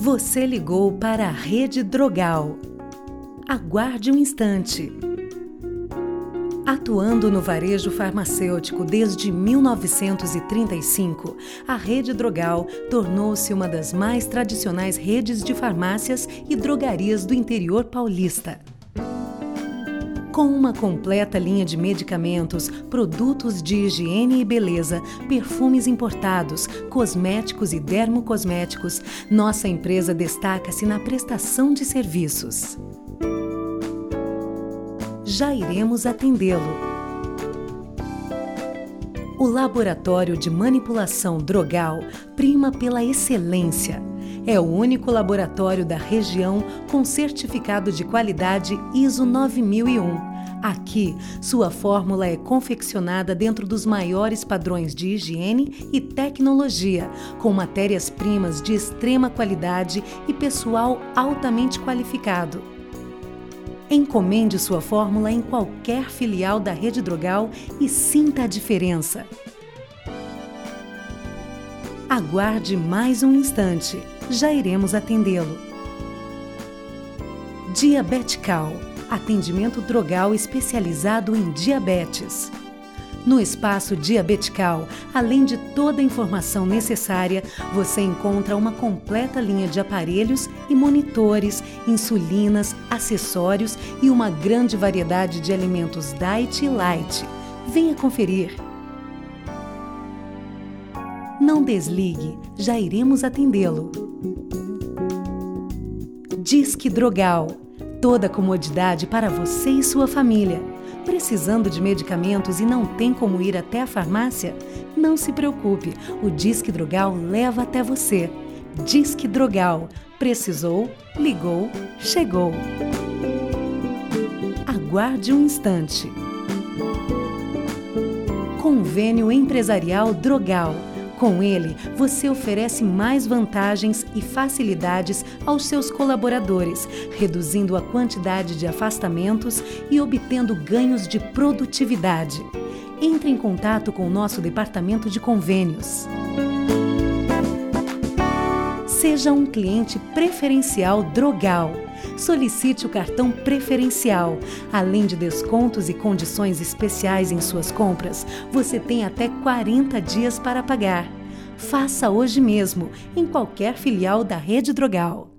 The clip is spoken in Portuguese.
Você ligou para a Rede Drogal. Aguarde um instante. Atuando no varejo farmacêutico desde 1935, a Rede Drogal tornou-se uma das mais tradicionais redes de farmácias e drogarias do interior paulista. Com uma completa linha de medicamentos, produtos de higiene e beleza, perfumes importados, cosméticos e dermocosméticos, nossa empresa destaca-se na prestação de serviços. Já iremos atendê-lo. O Laboratório de Manipulação Drogal prima pela excelência é o único laboratório da região com certificado de qualidade ISO 9001. Aqui, sua fórmula é confeccionada dentro dos maiores padrões de higiene e tecnologia, com matérias-primas de extrema qualidade e pessoal altamente qualificado. Encomende sua fórmula em qualquer filial da Rede Drogal e sinta a diferença. Aguarde mais um instante já iremos atendê-lo. Diabetical atendimento drogal especializado em diabetes. No espaço Diabetical, além de toda a informação necessária, você encontra uma completa linha de aparelhos e monitores, insulinas, acessórios e uma grande variedade de alimentos diet e light. Venha conferir. Não desligue, já iremos atendê-lo. Disque Drogal. Toda comodidade para você e sua família. Precisando de medicamentos e não tem como ir até a farmácia? Não se preocupe, o Disque Drogal leva até você. Disque Drogal. Precisou, ligou, chegou. Aguarde um instante. Convênio Empresarial Drogal com ele, você oferece mais vantagens e facilidades aos seus colaboradores, reduzindo a quantidade de afastamentos e obtendo ganhos de produtividade. Entre em contato com o nosso departamento de convênios. Seja um cliente preferencial Drogal. Solicite o cartão preferencial. Além de descontos e condições especiais em suas compras, você tem até 40 dias para pagar. Faça hoje mesmo, em qualquer filial da Rede Drogal.